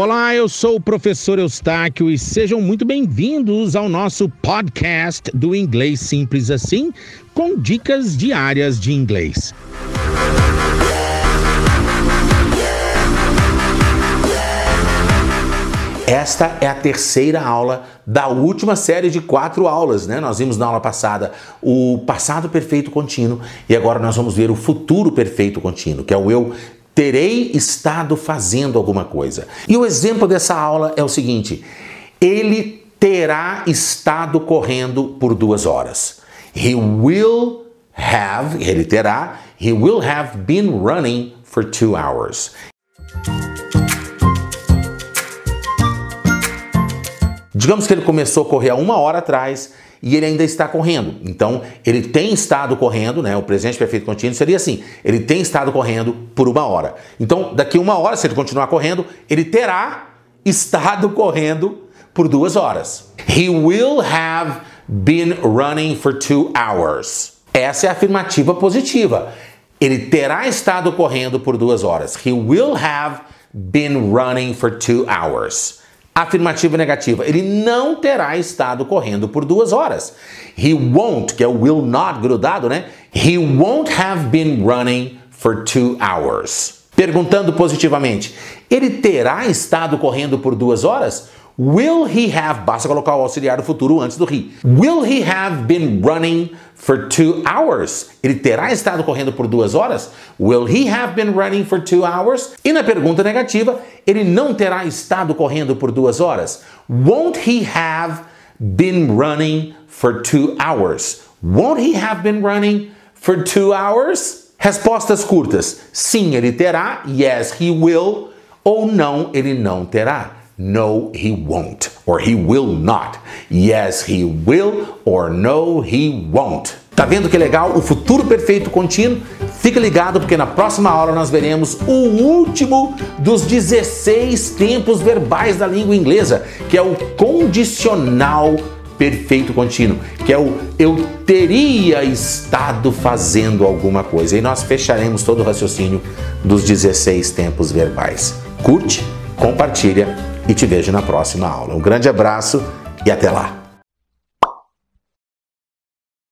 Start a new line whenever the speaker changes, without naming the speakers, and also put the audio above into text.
Olá, eu sou o professor Eustáquio e sejam muito bem-vindos ao nosso podcast do Inglês Simples Assim, com dicas diárias de inglês. Esta é a terceira aula da última série de quatro aulas, né? Nós vimos na aula passada o passado perfeito contínuo e agora nós vamos ver o futuro perfeito contínuo, que é o eu terei estado fazendo alguma coisa. E o exemplo dessa aula é o seguinte: ele terá estado correndo por duas horas. He will have, ele terá, he will have been running for two hours. Digamos que ele começou a correr há uma hora atrás e ele ainda está correndo. Então, ele tem estado correndo, né? O presente perfeito contínuo seria assim: ele tem estado correndo por uma hora. Então, daqui uma hora, se ele continuar correndo, ele terá estado correndo por duas horas. He will have been running for two hours. Essa é a afirmativa positiva. Ele terá estado correndo por duas horas. He will have been running for two hours. Afirmativa negativa. Ele não terá estado correndo por duas horas. He won't, que é o will not grudado, né? He won't have been running for two hours. Perguntando positivamente, ele terá estado correndo por duas horas? Will he have, basta colocar o auxiliar do futuro antes do he. Will he have been running for two hours? Ele terá estado correndo por duas horas? Will he have been running for two hours? E na pergunta negativa, ele não terá estado correndo por duas horas? Won't he have been running for two hours? Won't he have been running for two hours? Respostas curtas. Sim, ele terá. Yes, he will. Ou não, ele não terá. No, he won't, or he will not. Yes, he will, or no, he won't. Tá vendo que legal? O futuro perfeito contínuo. Fica ligado porque na próxima aula nós veremos o último dos 16 tempos verbais da língua inglesa, que é o condicional perfeito contínuo, que é o eu teria estado fazendo alguma coisa. E nós fecharemos todo o raciocínio dos 16 tempos verbais. Curte, compartilha e te vejo na próxima aula. Um grande abraço e até lá!